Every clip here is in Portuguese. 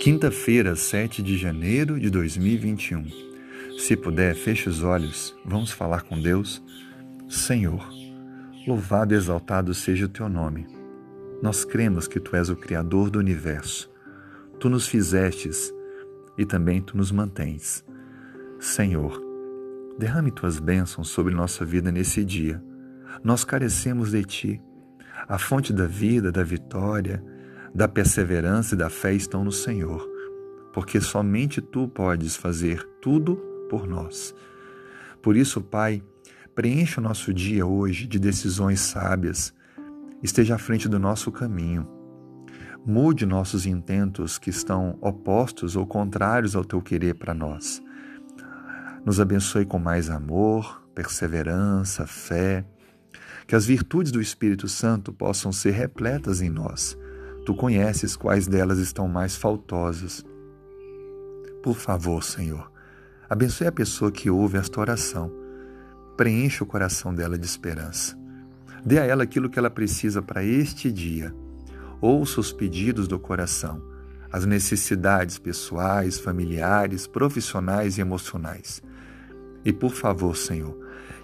Quinta-feira, 7 de janeiro de 2021. Se puder, feche os olhos, vamos falar com Deus. Senhor, louvado e exaltado seja o teu nome. Nós cremos que tu és o Criador do universo. Tu nos fizestes e também tu nos mantens. Senhor, derrame tuas bênçãos sobre nossa vida nesse dia. Nós carecemos de ti. A fonte da vida, da vitória, da perseverança e da fé estão no Senhor, porque somente tu podes fazer tudo por nós. Por isso, Pai, preencha o nosso dia hoje de decisões sábias, esteja à frente do nosso caminho. Mude nossos intentos que estão opostos ou contrários ao teu querer para nós. Nos abençoe com mais amor, perseverança, fé, que as virtudes do Espírito Santo possam ser repletas em nós Tu conheces quais delas estão mais faltosas. Por favor, Senhor, abençoe a pessoa que ouve esta oração. Preencha o coração dela de esperança. Dê a ela aquilo que ela precisa para este dia. Ouça os pedidos do coração, as necessidades pessoais, familiares, profissionais e emocionais. E por favor, Senhor,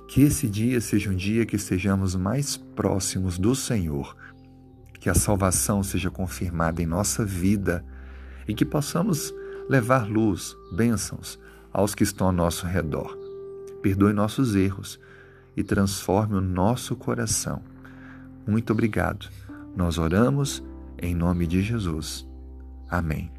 que esse dia seja um dia que estejamos mais próximos do Senhor que a salvação seja confirmada em nossa vida e que possamos levar luz, bênçãos aos que estão ao nosso redor. Perdoe nossos erros e transforme o nosso coração. Muito obrigado. Nós oramos em nome de Jesus. Amém.